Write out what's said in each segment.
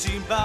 紧抱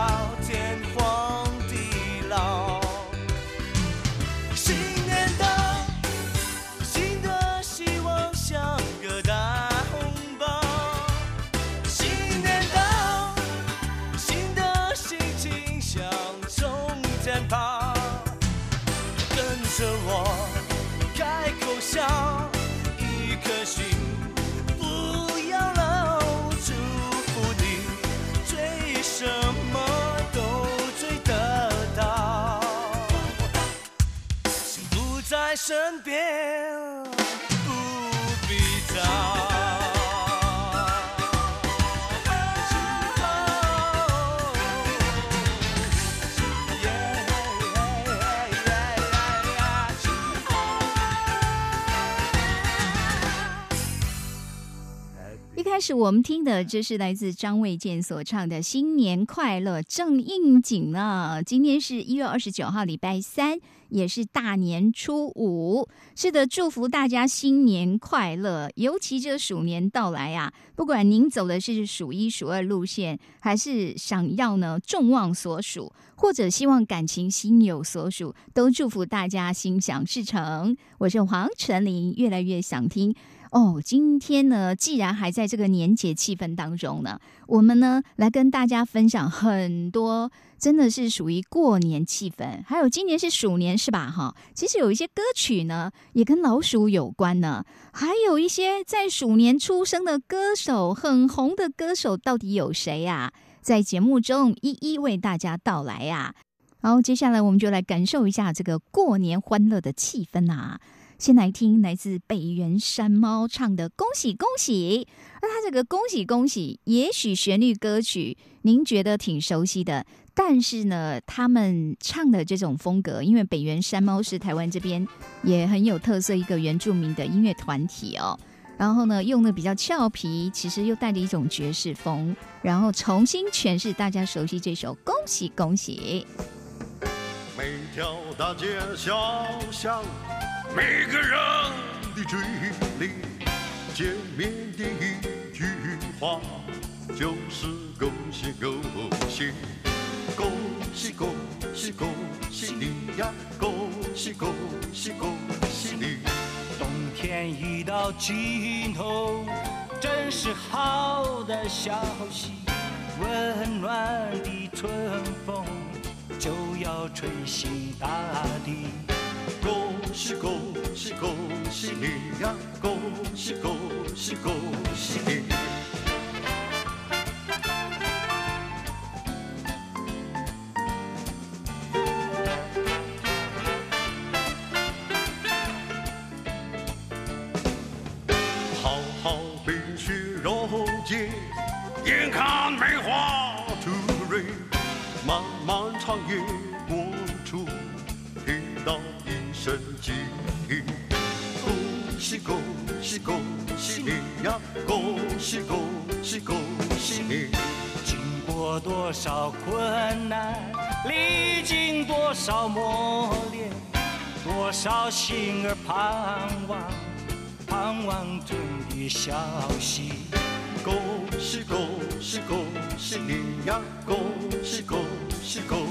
是我们听的这是来自张卫健所唱的《新年快乐》，正应景呢。今天是一月二十九号，礼拜三，也是大年初五。是的，祝福大家新年快乐。尤其这鼠年到来啊，不管您走的是数一数二路线，还是想要呢众望所属，或者希望感情心有所属，都祝福大家心想事成。我是黄晨林，越来越想听。哦，今天呢，既然还在这个年节气氛当中呢，我们呢来跟大家分享很多，真的是属于过年气氛。还有今年是鼠年是吧？哈，其实有一些歌曲呢也跟老鼠有关呢，还有一些在鼠年出生的歌手，很红的歌手到底有谁呀？在节目中一一为大家道来呀。好，接下来我们就来感受一下这个过年欢乐的气氛啊。先来听来自北原山猫唱的《恭喜恭喜》，那他这个“恭喜恭喜”，也许旋律歌曲您觉得挺熟悉的，但是呢，他们唱的这种风格，因为北原山猫是台湾这边也很有特色一个原住民的音乐团体哦，然后呢，用的比较俏皮，其实又带着一种爵士风，然后重新诠释大家熟悉这首《恭喜恭喜》。每条大街小巷。每个人的嘴里见面第一句话就是恭喜恭喜，恭喜恭喜恭喜你呀，恭喜恭喜恭喜你。冬天已到尽头，真是好的消息，温暖的春风就要吹醒大地。恭喜恭喜恭喜你呀！恭喜恭喜恭喜你！好好冰雪融解，眼看梅花吐蕊，漫漫长夜过处。生机，恭喜恭喜恭喜你呀！恭喜恭喜恭喜你！经过多少困难，历经多少磨练，多少心儿盼望，盼望中的消息。恭喜恭喜恭喜你呀！恭喜恭喜恭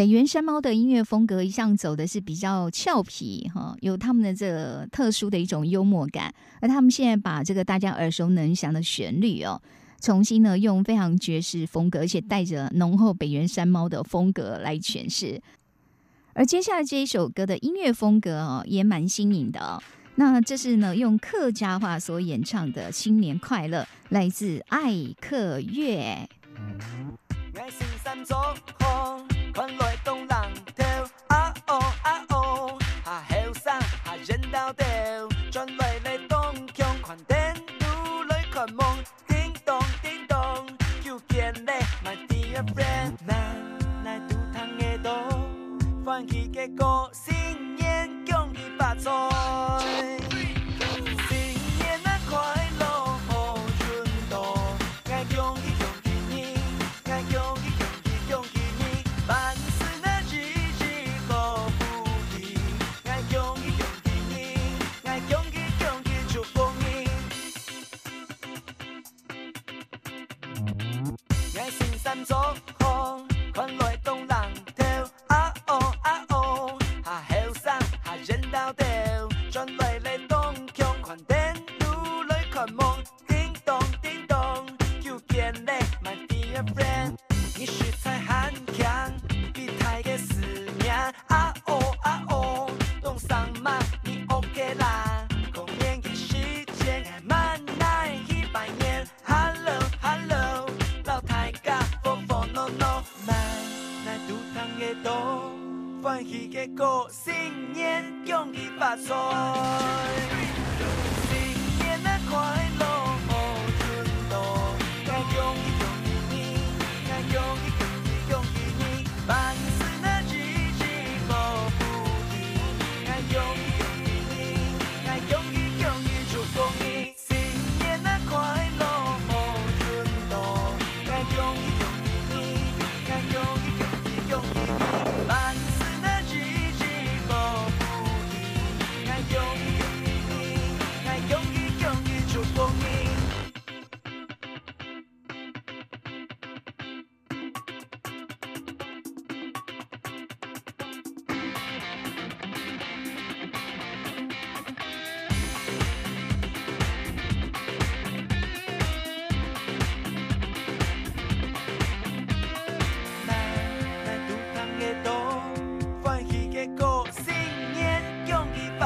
北原山猫的音乐风格一向走的是比较俏皮哈，有他们的这个特殊的一种幽默感，而他们现在把这个大家耳熟能详的旋律哦，重新呢用非常爵士风格，而且带着浓厚北原山猫的风格来诠释。而接下来这一首歌的音乐风格哦，也蛮新颖的哦。那这是呢用客家话所演唱的《新年快乐》，来自爱克乐。啊人头头，转来来东强，看电路来看梦，叮咚叮咚，又见嘞，my dear friend，那来赌汤的多，欢喜的歌，新年恭喜发财。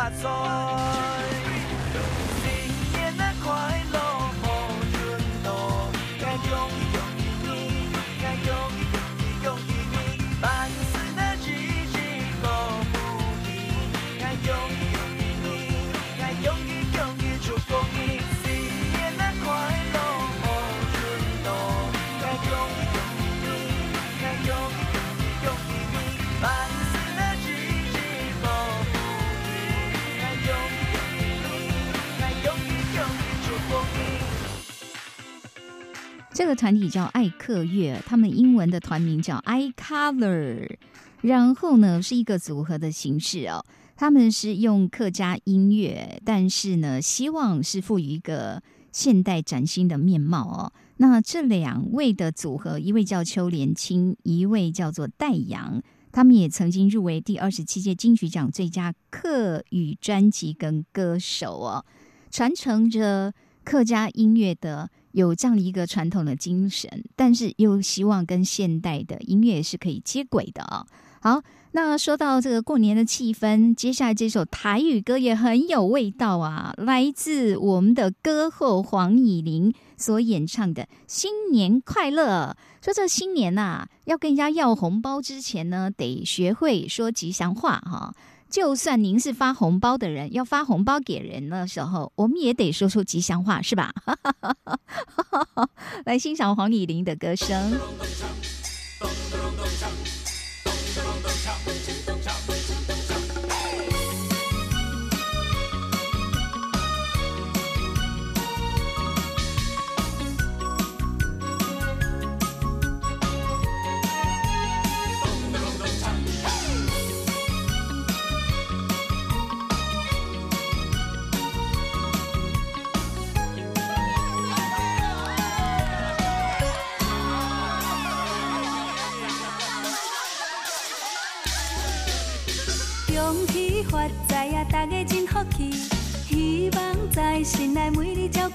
that's all. 这个团体叫爱客乐，他们英文的团名叫 I Color，然后呢是一个组合的形式哦。他们是用客家音乐，但是呢，希望是赋予一个现代崭新的面貌哦。那这两位的组合，一位叫邱连青，一位叫做戴阳，他们也曾经入围第二十七届金曲奖最佳客语专辑跟歌手哦，传承着客家音乐的有这样的一个传统的精神，但是又希望跟现代的音乐是可以接轨的啊、好，那说到这个过年的气氛，接下来这首台语歌也很有味道啊，来自我们的歌后黄以玲所演唱的《新年快乐》。说这新年呐、要跟人家要红包之前呢，得学会说吉祥话哈、就算您是发红包的人，要发红包给人的时候，我们也得说出吉祥话，是吧？来欣赏黄以玲的歌声。咚咚咚咚咚咚咚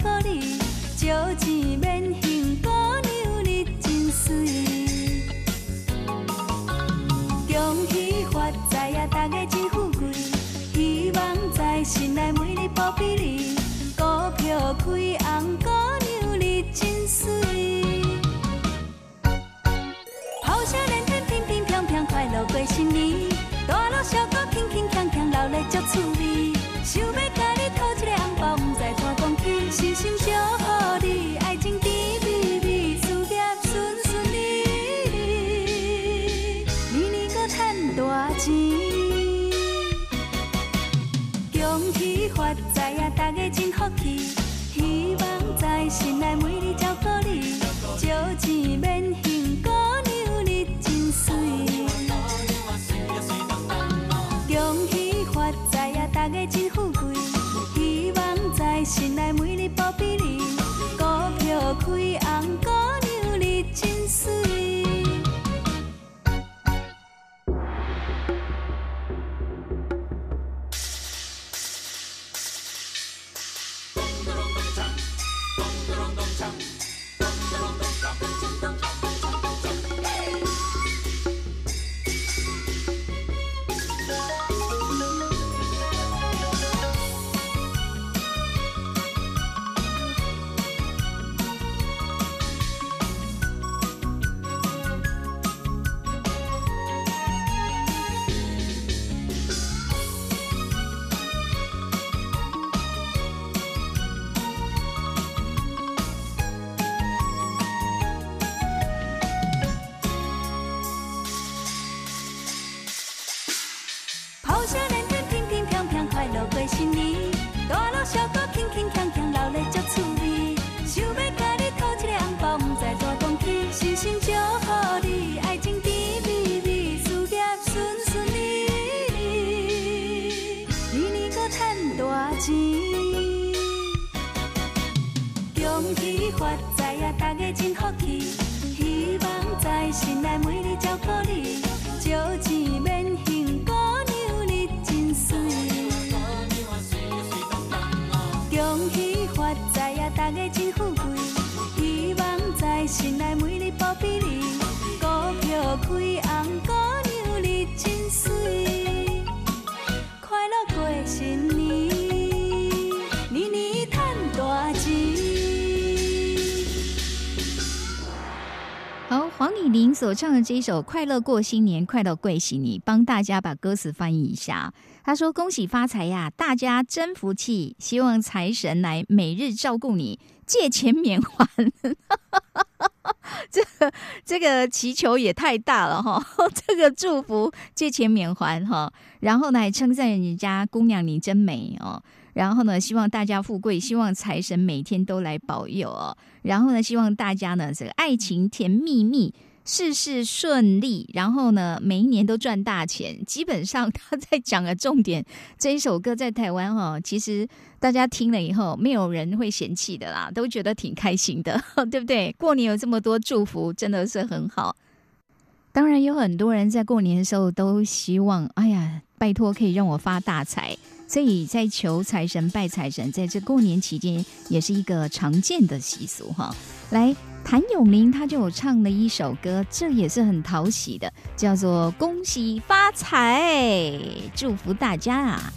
每所唱的这一首《快乐过新年，快乐贵喜你》，帮大家把歌词翻译一下。他说：“恭喜发财呀，大家真福气，希望财神来每日照顾你，借钱免还。这个这个祈求也太大了哈！这个祝福借钱免还哈，然后呢还称赞人家姑娘你真美哦。”然后呢，希望大家富贵，希望财神每天都来保佑哦。然后呢，希望大家呢，这个爱情甜蜜蜜，事事顺利。然后呢，每一年都赚大钱。基本上 他在讲的重点，这一首歌在台湾哈、其实大家听了以后，没有人会嫌弃的啦，都觉得挺开心的，对不对？过年有这么多祝福，真的是很好。当然，有很多人在过年的时候都希望，哎呀，拜托可以让我发大财。所以在求财神、拜财神，在这过年期间也是一个常见的习俗哈。来，谭咏麟他就有唱了一首歌，这也是很讨喜的，叫做《恭喜发财》，祝福大家啊！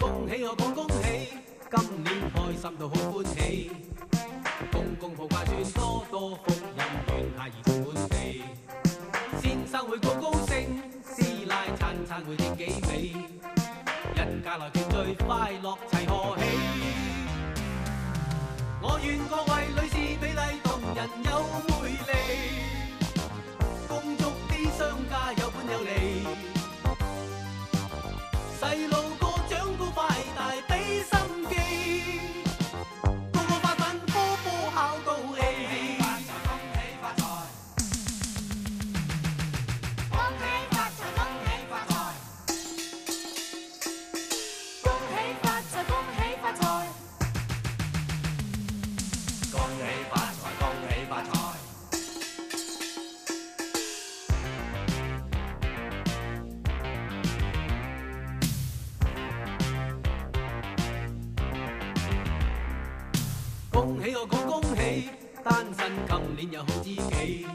恭喜我講恭喜，今年開心到好歡喜，公公抱掛轉多多快乐齐贺喜。我愿各位女士美丽动人有魅恭喜，單身今年有好知己，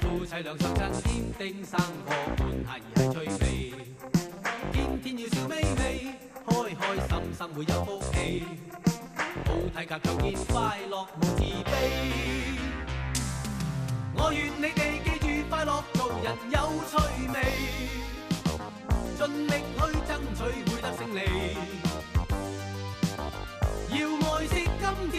夫妻兩相親添丁生個伴下兒係趣味，天天要笑眯眯，開開心心會有福氣，好體格強健快樂無自卑。我願你哋記住快樂做人有趣味，盡力去爭取會得勝利。要愛惜今天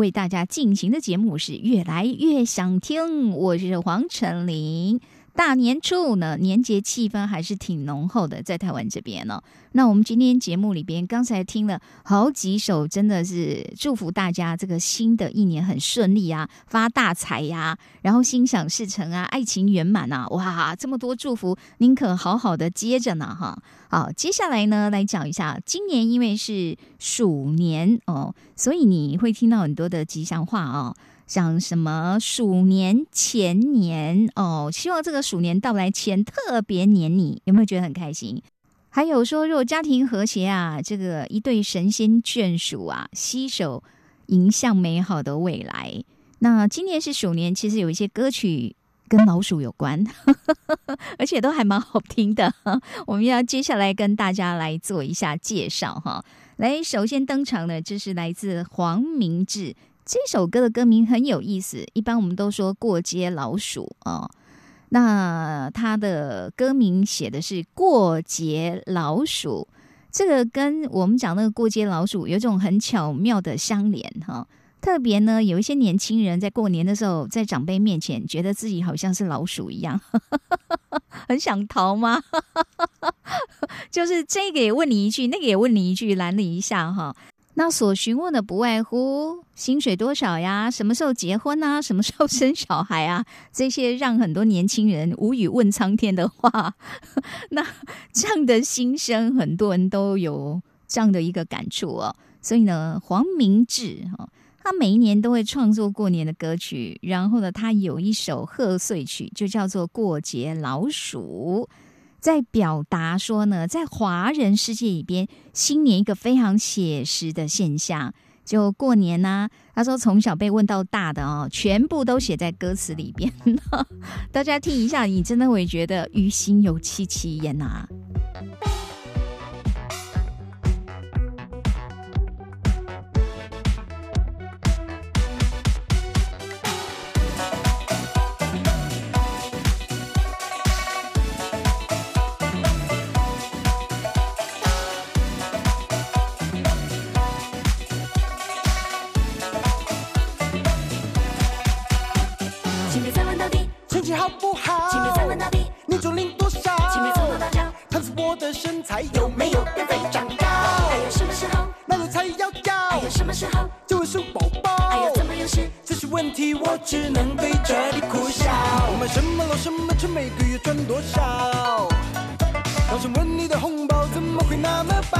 为大家进行的节目是越来越想听，我是黄晨林。大年初五呢，年节气氛还是挺浓厚的，在台湾这边呢、那我们今天节目里边，刚才听了好几首，真的是祝福大家这个新的一年很顺利啊，发大财呀、然后心想事成啊，爱情圆满啊，哇，这么多祝福，您可好好的接着呢哈。好，接下来呢，来讲一下，今年因为是鼠年哦，所以你会听到很多的吉祥话哦。像什么鼠年前年哦，希望这个鼠年到来前特别黏你，有没有觉得很开心？还有说，如果家庭和谐啊，这个一对神仙眷属啊，携手迎向美好的未来。那今年是鼠年，其实有一些歌曲跟老鼠有关，而且都还蛮好听的。我们要接下来跟大家来做一下介绍哈。来，首先登场的这是来自黄明志。这首歌的歌名很有意思，一般我们都说过街老鼠哦，那它的歌名写的是过街老鼠，这个跟我们讲那个过街老鼠有一种很巧妙的相连哈。特别呢，有一些年轻人在过年的时候，在长辈面前，觉得自己好像是老鼠一样，很想逃吗？就是这个也问你一句，那个也问你一句，拦你一下哈。那所询问的不外乎薪水多少呀，什么时候结婚啊，什么时候生小孩啊，这些让很多年轻人无语问苍天的话。那这样的心声，很多人都有这样的一个感触哦。所以呢，黄明志哈，他每一年都会创作过年的歌曲，然后呢，他有一首贺岁曲，就叫做《过节老鼠》。在表达说呢，在华人世界里边，新年一个非常写实的现象，就过年啊、他说从小被问到大的哦，全部都写在歌词里边。大家听一下，你真的会觉得于心有戚戚焉呐、有没有变肥长高？还有什么时候？那路才要还高有，什么时候？就会生宝还有宝。怎么有事？这些问题我只能对着你苦笑。我买什么楼什么车，每个月赚多少？当时问你的红包怎么会那么薄？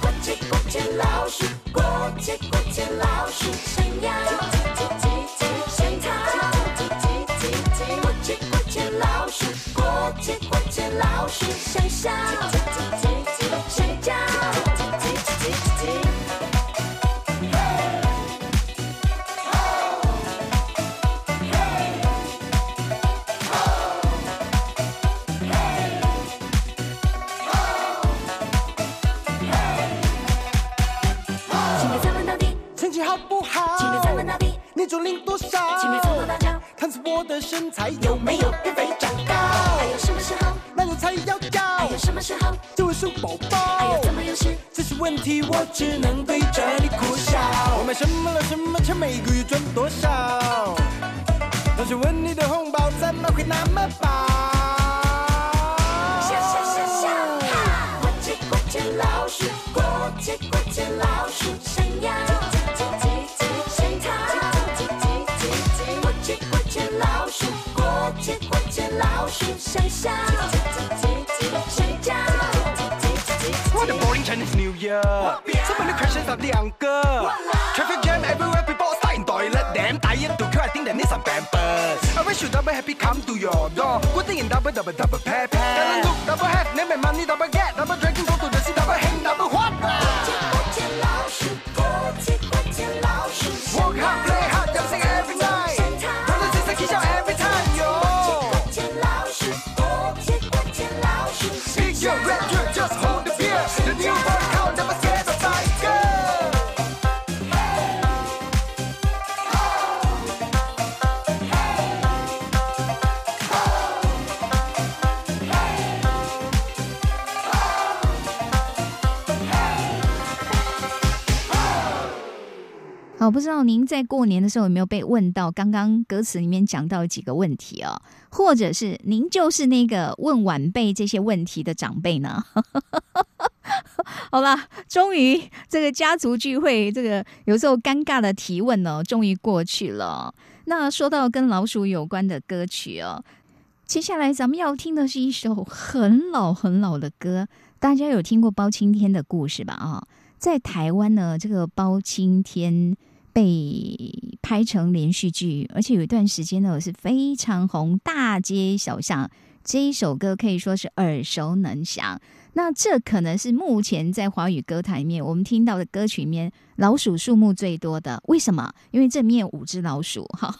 过节过节老鼠，过节过节老鼠，闪耀，老鼠，想笑，闪叫。请别再问到底，成绩好不好？请别再问到底，年终领多少？请别从头到脚，看着我的身材有没有变肥长问题我只能对着你苦笑。我买什么了？什么？车，每个月赚多少？同学问你的红包怎么？会那么？薄？笑笑笑笑，哈！过节过节老鼠，过节过节老鼠，闪耀，闪逃，过节过节老鼠，过节过节老鼠，闪笑，Chinese New Year. Somebody questions of the uncle. Traffic jam everywhere, people stuck in toilet. Damn tired to queue, I think they need some pampers. I wish you double happy come to your door. Good thing in double, double, double, pair, pair. Talent look, double half, name and money 好，不知道您在过年的时候有没有被问到刚刚歌词里面讲到几个问题哦，或者是您就是那个问晚辈这些问题的长辈呢？好啦，终于这个家族聚会，这个有时候尴尬的提问呢，终于过去了。那说到跟老鼠有关的歌曲哦，接下来咱们要听的是一首很老很老的歌，大家有听过包青天的故事吧？啊、在台湾呢，这个包青天被拍成连续剧，而且有一段时间呢我是非常红，大街小巷。这一首歌可以说是耳熟能详。那这可能是目前在华语歌坛面我们听到的歌曲里面老鼠数目最多的。为什么？因为这面五只老鼠哈。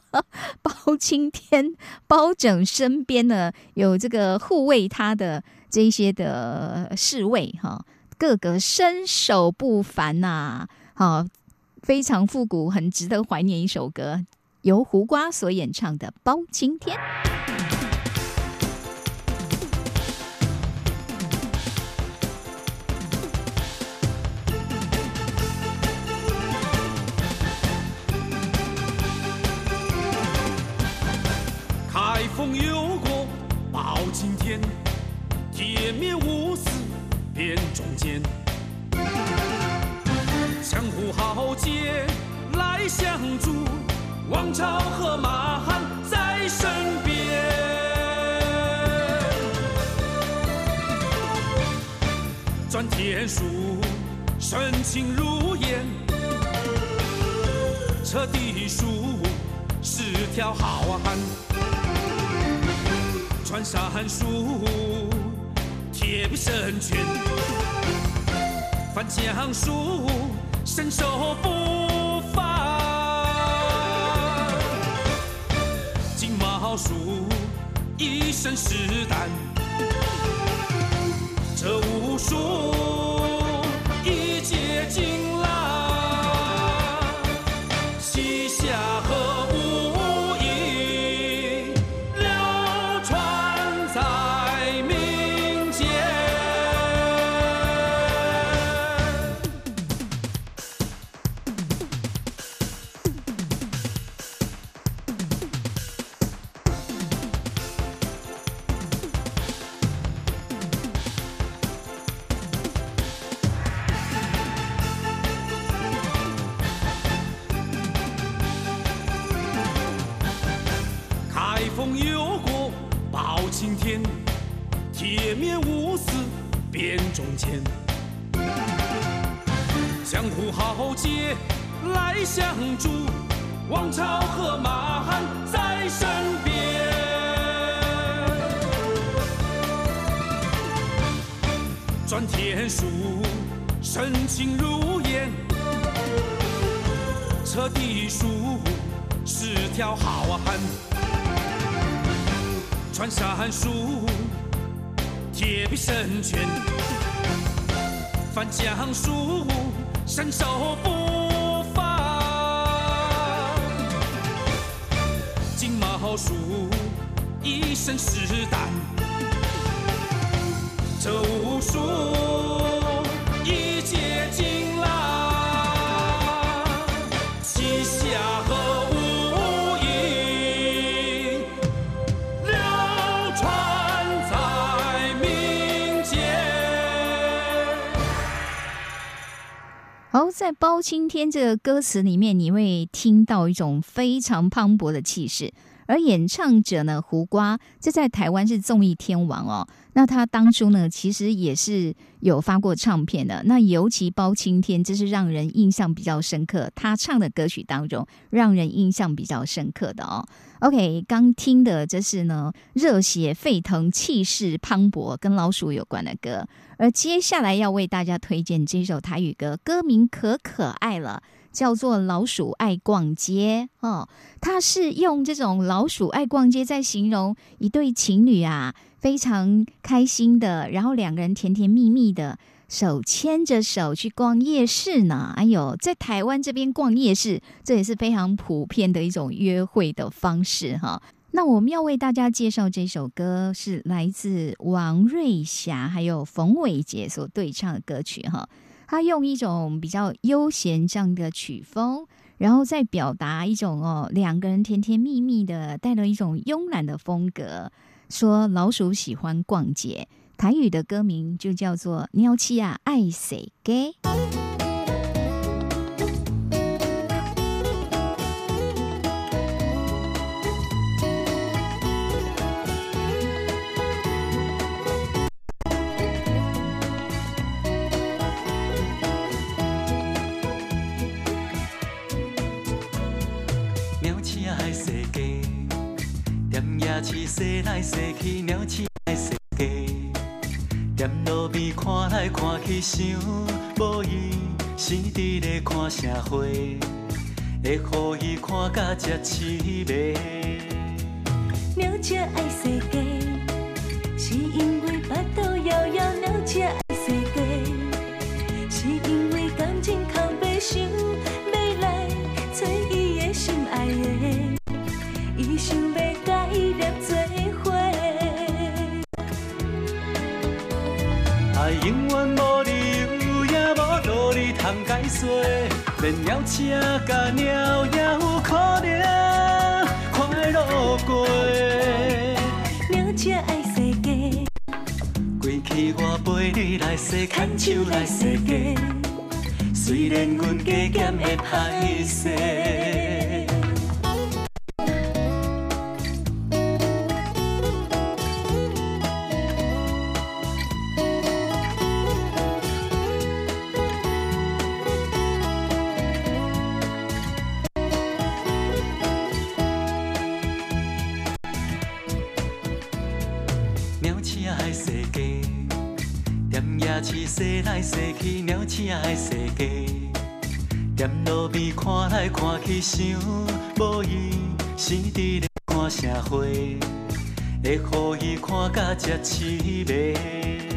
包青天包拯身边呢有这个护卫他的这些的侍卫哈，个个身手不凡呐、好，非常复古，很值得怀念一首歌，由胡瓜所演唱的《包青天》。开封有过包青天，铁面无私辨忠奸。江湖豪杰来相助，王朝和马汉在身边。转天书，深情如烟；彻地书，是条好汉。穿山鼠，铁臂神拳，翻江鼠，身手不放。金毛鼠，一身是胆，这无数青天这个歌词里面，你会听到一种非常磅礴的气势。而演唱者呢，胡瓜，这在台湾是综艺天王哦。那他当初呢，其实也是有发过唱片的。那尤其包青天，这是让人印象比较深刻。他唱的歌曲当中，让人印象比较深刻的哦。OK，刚听的这是呢热血沸腾、气势磅礴，跟老鼠有关的歌。而接下来要为大家推荐这首台语歌，歌名可可爱了。叫做老鼠爱逛街哦，它是用这种老鼠爱逛街在形容一对情侣啊，非常开心的，然后两个人甜甜蜜蜜的手牵着手去逛夜市呢。哎呦，在台湾这边逛夜市，这也是非常普遍的一种约会的方式哈。那我们要为大家介绍这首歌，是来自王瑞霞还有冯伟杰所对唱的歌曲哈。他用一种比较悠闲这样的曲风，然后再表达一种哦两个人甜甜蜜蜜的，带了一种慵懒的风格。说老鼠喜欢逛街，台语的歌名就叫做《鸟七啊爱谁给》。鸟鼠爱世界，踮夜市踅来踅去，鸟鼠爱世界。踮路边看来看去，想无伊生伫咧看社会，会互伊看甲只凄美。鸟只爱世界，是因为巴肚枵枵。鸟只通解说，连鸟车甲鸟也有可能快乐过。鸟车爱世界，归去我陪你来洗，牵手来世界。虽然阮加减会歹势，去，鸟鼠爱世界。踮路边看来看去，想无伊生伫咧看社会，会予伊看甲遮凄美。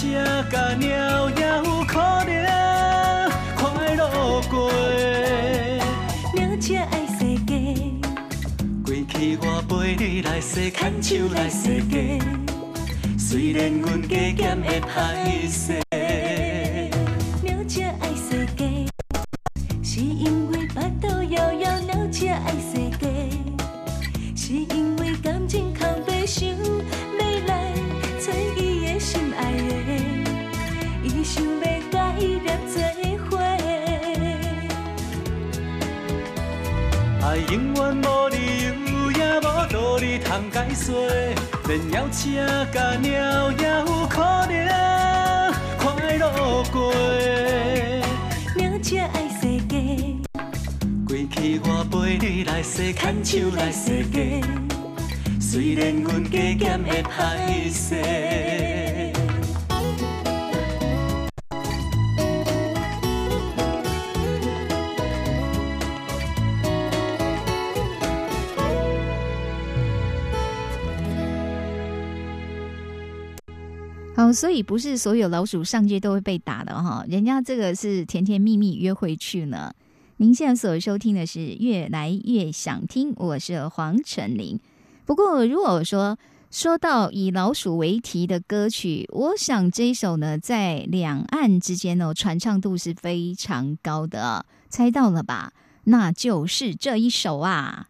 只甲鸟也有可能快乐过。鸟只爱世界，过去我陪你来洗，牵手来世界。虽然阮加减会歹势，永远无理由，也无道理通解说，连鸟车甲鸟也有可能快乐过。鸟只爱世界，过去我陪你来洗，牵手来世界。虽然阮加减会歹势。所以不是所有老鼠上街都会被打的哈，人家这个是甜甜蜜蜜约会去呢。您现在所收听的是《越来越想听》，我是黄晨林。不过，如果说说到以老鼠为题的歌曲，我想这一首呢，在两岸之间呢，传唱度是非常高的。猜到了吧？那就是这一首啊。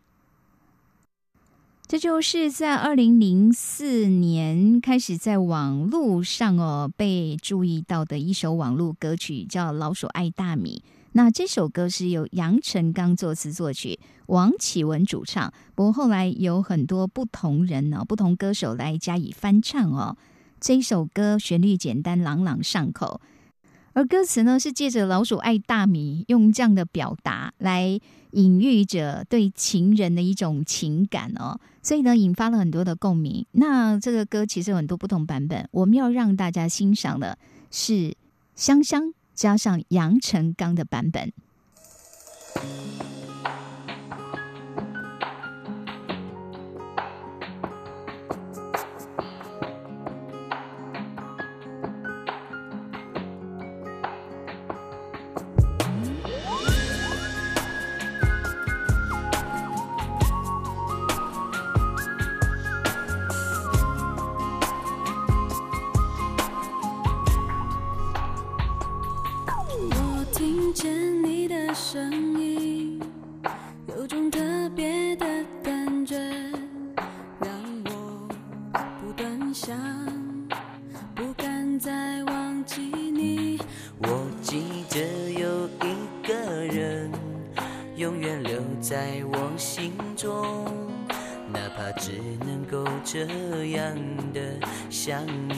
这就是在二零零四年开始在网络上哦被注意到的一首网络歌曲，叫《老鼠爱大米》。那这首歌是由杨臣刚作词作曲，王启文主唱。不过后来有很多不同人呢、不同歌手来加以翻唱哦。这一首歌旋律简单，朗朗上口，而歌词呢是借着老鼠爱大米，用这样的表达来隐喻着对情人的一种情感哦，所以呢引发了很多的共鸣。那这个歌其实有很多不同版本，我们要让大家欣赏的是香香加上杨成刚的版本。想你。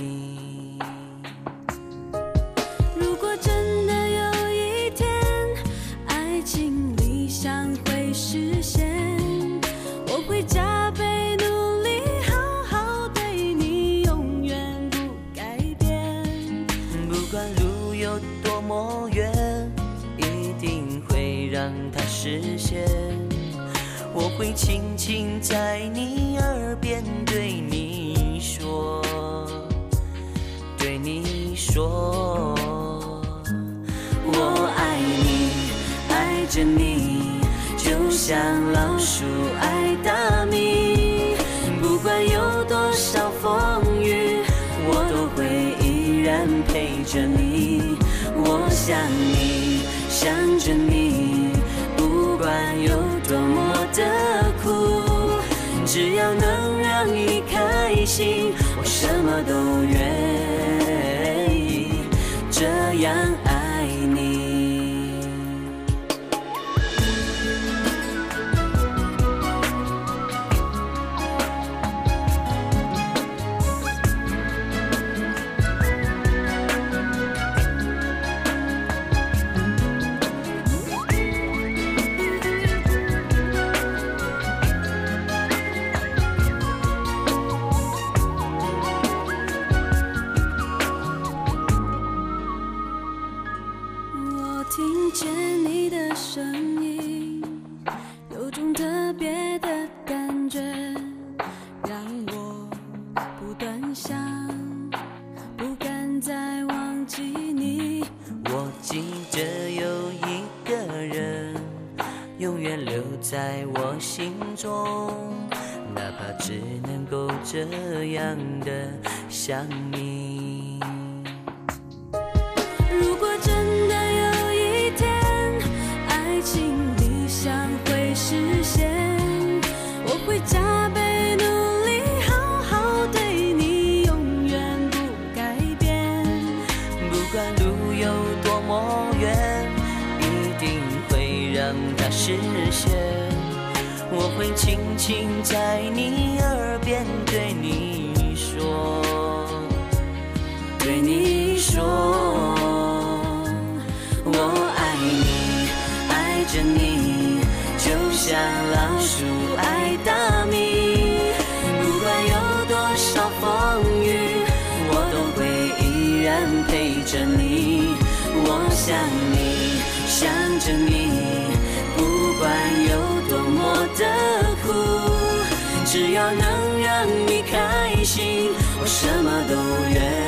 只要能让你开心，我什么都愿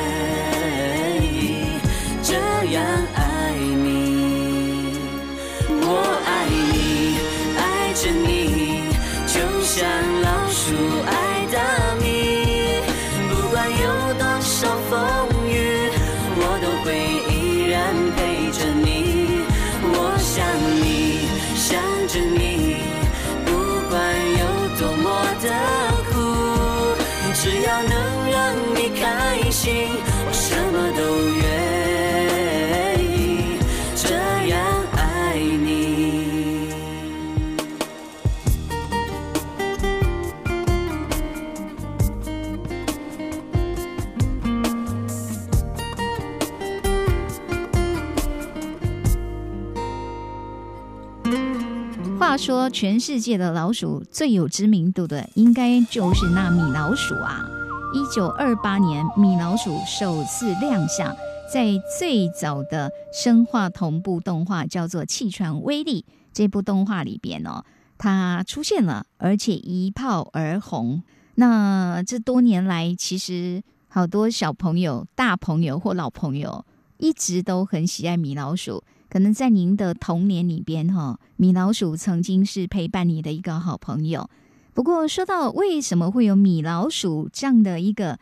他说，全世界的老鼠最有知名度的，应该就是那米老鼠啊！一九二八年，米老鼠首次亮相，在最早的生化同步动画叫做《气船威力》这部动画里边哦，它出现了，而且一炮而红。那这多年来，其实好多小朋友、大朋友或老朋友一直都很喜爱米老鼠。可能在您的童年里边，哈，米老鼠曾经是陪伴你的一个好朋友。不过，说到为什么会有米老鼠这样的一个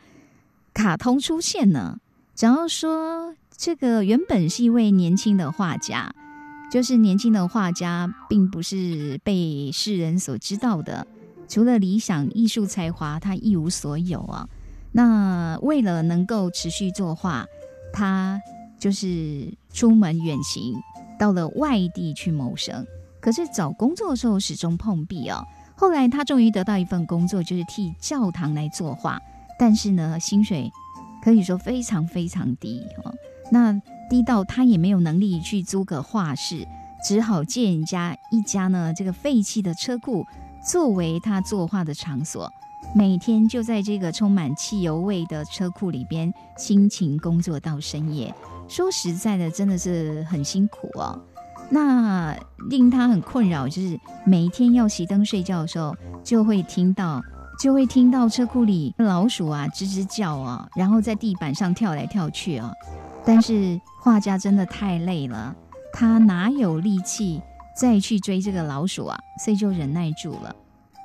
卡通出现呢？只要说这个原本是一位年轻的画家，就是年轻的画家并不是被世人所知道的，除了理想艺术才华，他一无所有啊。那为了能够持续作画，他就是出门远行，到了外地去谋生。可是找工作的时候始终碰壁哦。后来他终于得到一份工作，就是替教堂来作画，但是呢，薪水可以说非常非常低哦。那低到他也没有能力去租个画室，只好借人家一家呢这个废弃的车库作为他作画的场所。每天就在这个充满汽油味的车库里边辛勤工作到深夜。说实在的，真的是很辛苦哦。那令他很困扰，就是每一天要熄灯睡觉的时候，就会听到就会听到车库里老鼠啊吱吱叫啊，然后在地板上跳来跳去啊。但是画家真的太累了，他哪有力气再去追这个老鼠啊？所以就忍耐住了。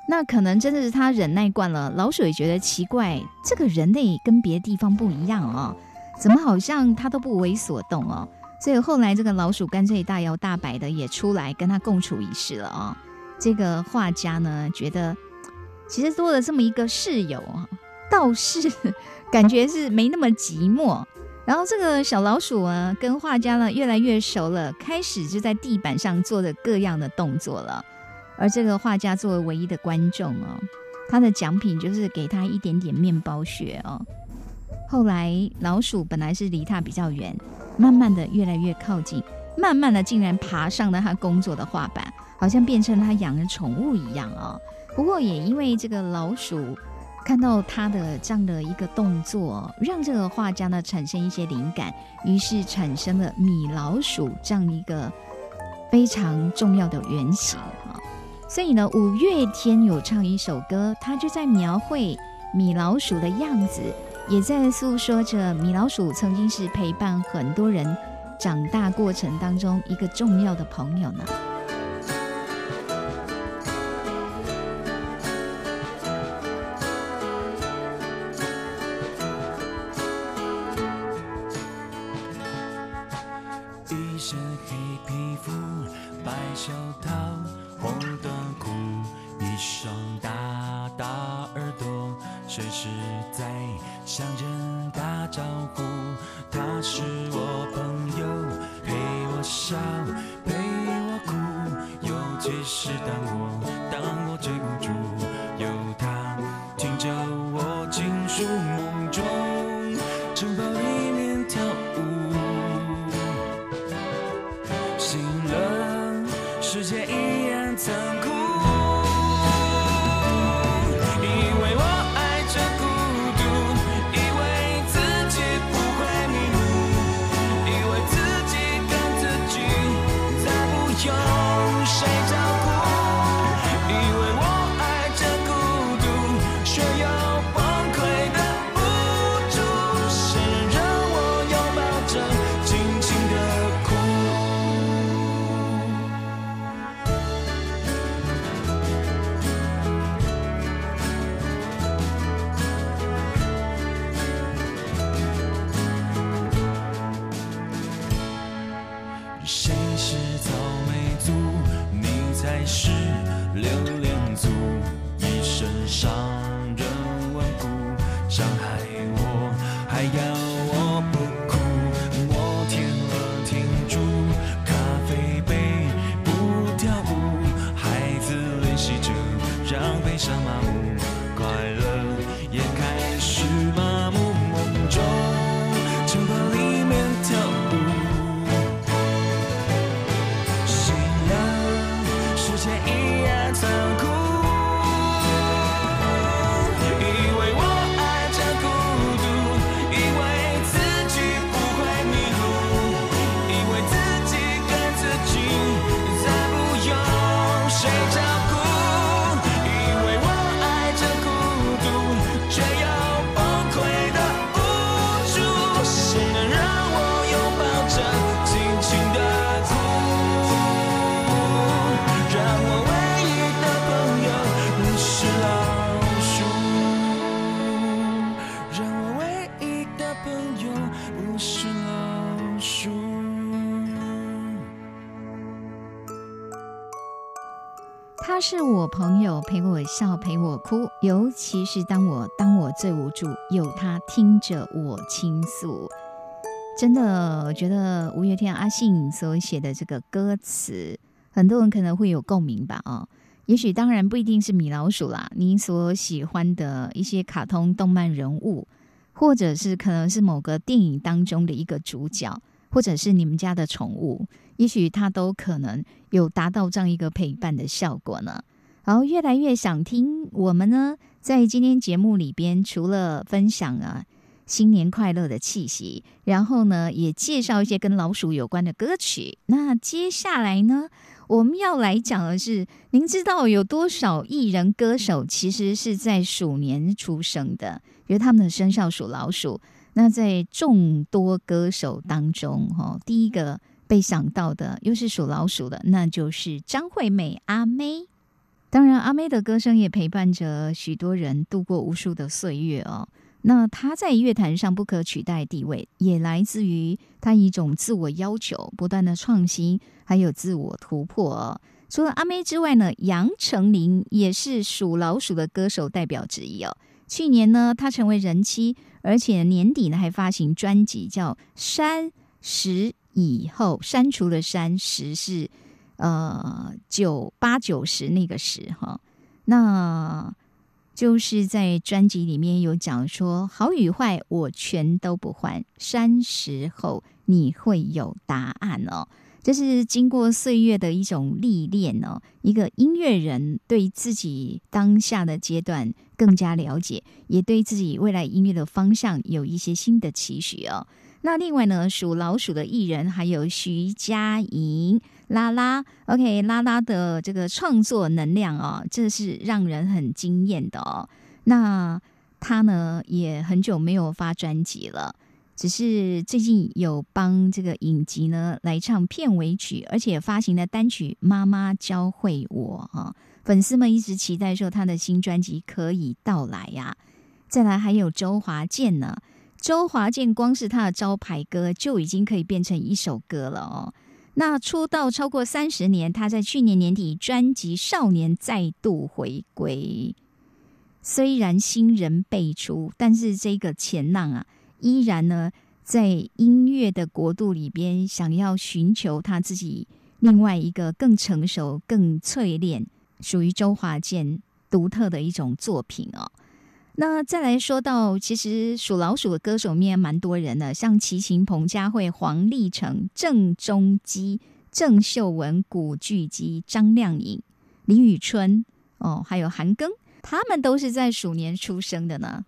那可能真的是他忍耐惯了，老鼠也觉得奇怪，这个人类跟别的地方不一样哦，怎么好像他都不为所动哦？所以后来这个老鼠干脆大摇大摆的也出来跟他共处一室了啊、这个画家呢觉得，其实多了这么一个室友，倒是感觉是没那么寂寞。然后这个小老鼠啊，跟画家呢越来越熟了，开始就在地板上做着各样的动作了。而这个画家作为唯一的观众哦，他的奖品就是给他一点点面包屑哦。后来老鼠本来是离他比较远，慢慢的越来越靠近，慢慢的竟然爬上了他工作的画板，好像变成他养的宠物一样哦。不过也因为这个老鼠看到他的这样的一个动作，让这个画家呢产生一些灵感，于是产生了米老鼠这样一个非常重要的原型啊。所以呢，五月天有唱一首歌，他就在描绘米老鼠的样子，也在诉说着米老鼠曾经是陪伴很多人长大过程当中一个重要的朋友呢。朋友，陪我笑，陪我哭，尤其是当我当我最无助，有他听着我倾诉。真的，我觉得五月天阿信所写的这个歌词，很多人可能会有共鸣吧？哦，也许当然不一定是米老鼠啦，你所喜欢的一些卡通动漫人物，或者是可能是某个电影当中的一个主角，或者是你们家的宠物，也许它都可能有达到这样一个陪伴的效果呢。好越来越想听我们呢，在今天节目里边，除了分享啊新年快乐的气息，然后呢也介绍一些跟老鼠有关的歌曲。那接下来呢，我们要来讲的是，您知道有多少艺人歌手其实是在鼠年出生的？因为他们的生肖属老鼠。那在众多歌手当中，哈，第一个被想到的又是属老鼠的，那就是张惠妹阿妹。当然，阿妹的歌声也陪伴着许多人度过无数的岁月哦。那她在乐坛上不可取代地位，也来自于她一种自我要求、不断的创新，还有自我突破哦。除了阿妹之外呢，杨丞琳也是属老鼠的歌手代表之一哦。去年呢，她成为人妻，而且年底呢还发行专辑，叫《删十以后》，删除了删十是呃九八九十那个十哈，那就是在专辑里面有讲说，好与坏我全都不换，三十后你会有答案哦。这是经过岁月的一种历练哦，一个音乐人对自己当下的阶段更加了解，也对自己未来音乐的方向有一些新的期许哦。那另外呢，属老鼠的艺人还有徐佳莹、拉拉，OK，拉拉的这个创作能量哦，这是让人很惊艳的哦。那他呢也很久没有发专辑了。只是最近有帮这个影集呢来唱片尾曲，而且发行的单曲《妈妈教会我》啊，粉丝们一直期待说他的新专辑可以到来呀。再来还有周华健呢，周华健光是他的招牌歌就已经可以变成一首歌了哦。那出道超过三十年，他在去年年底专辑《少年》再度回归，虽然新人辈出，但是这个前浪啊。依然呢，在音乐的国度里边，想要寻求他自己另外一个更成熟、更淬炼，属于周华健独特的一种作品哦。那再来说到，其实属老鼠的歌手面蛮多人的，像齐秦、彭佳慧、黄立成、郑中基、郑秀文、古巨基、张靓颖、李宇春哦，还有韩庚，他们都是在鼠年出生的呢。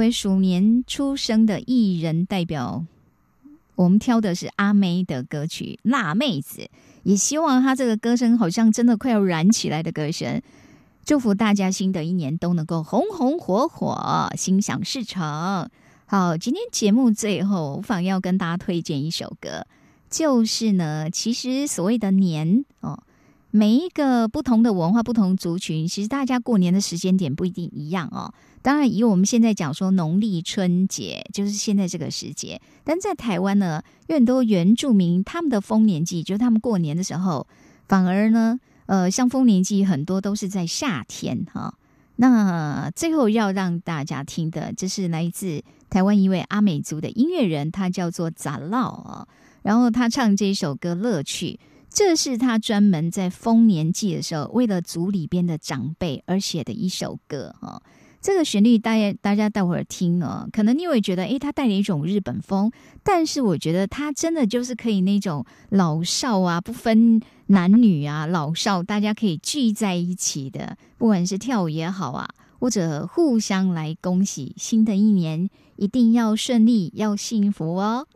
为鼠年出生的艺人代表，我们挑的是阿妹的歌曲《辣妹子》，也希望她这个歌声好像真的快要燃起来的歌声。祝福大家新的一年都能够红红火火，心想事成。好，今天节目最后，我反要跟大家推荐一首歌，就是呢，其实所谓的年哦，每一个不同的文化、不同族群，其实大家过年的时间点不一定一样哦。当然，以我们现在讲说农历春节，就是现在这个时节，但在台湾呢，有很多原住民他们的丰年祭，就是他们过年的时候，反而呢，呃，像丰年祭很多都是在夏天哈、那最后要让大家听的，这是来自台湾一位阿美族的音乐人，他叫做杂烙啊，然后他唱这首歌《乐趣》。这是他专门在丰年祭的时候，为了族里边的长辈而写的一首歌哈、这个旋律大家大家待会儿听哦，可能你会觉得，诶，它带了一种日本风，但是我觉得它真的就是可以那种老少啊，不分男女啊，老少大家可以聚在一起的，不管是跳舞也好啊，或者互相来恭喜新的一年一定要顺利，要幸福哦。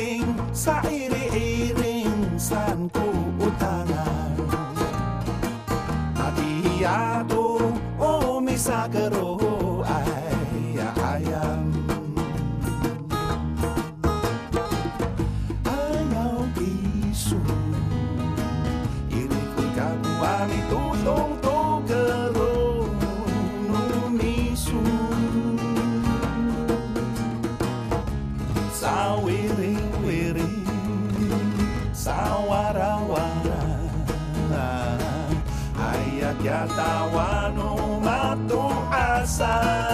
Sairi-iring sanku utangan Ati ato o oh, misaka side.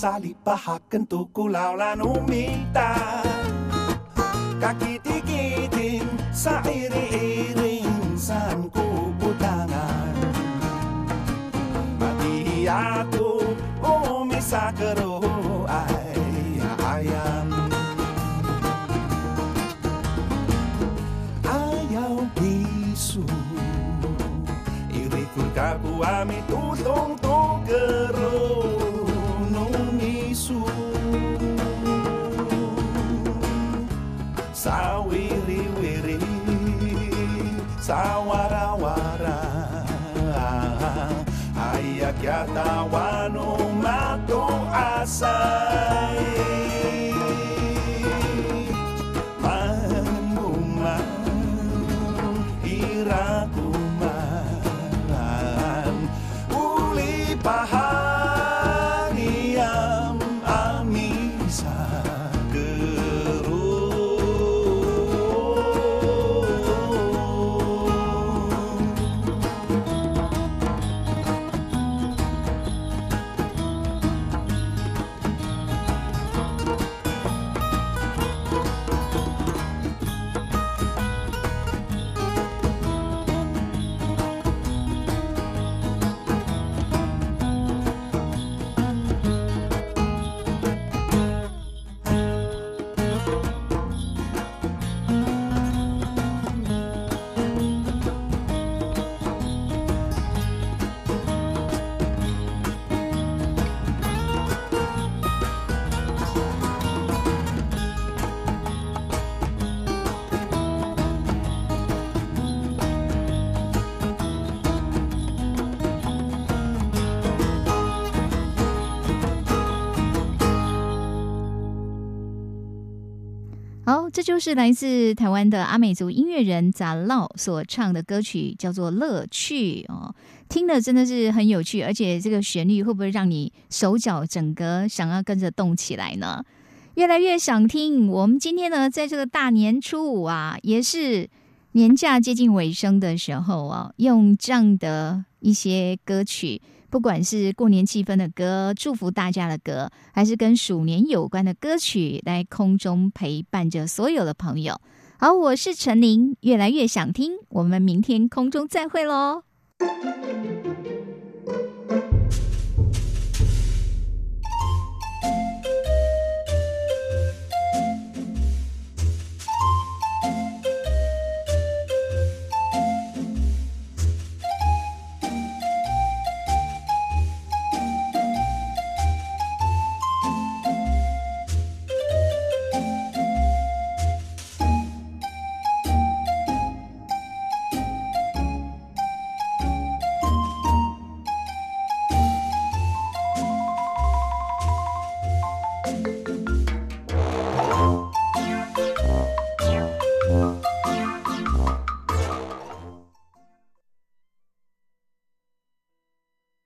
sali salipahaken tuku laulan umita. Kaki tikitin sairi-iring san kubutangan Mati ato umi sakero ay ayam Ayaw pisu Irikul tutong katawan mato asay 这就是来自台湾的阿美族音乐人杂烙所唱的歌曲，叫做《乐趣》哦。听的真的是很有趣，而且这个旋律会不会让你手脚整个想要跟着动起来呢？越来越想听。我们今天呢，在这个大年初五啊，也是年假接近尾声的时候啊，用这样的一些歌曲，不管是过年气氛的歌、祝福大家的歌，还是跟鼠年有关的歌曲，在空中陪伴着所有的朋友。好，我是陈琳，越来越想听，我们明天空中再会喽。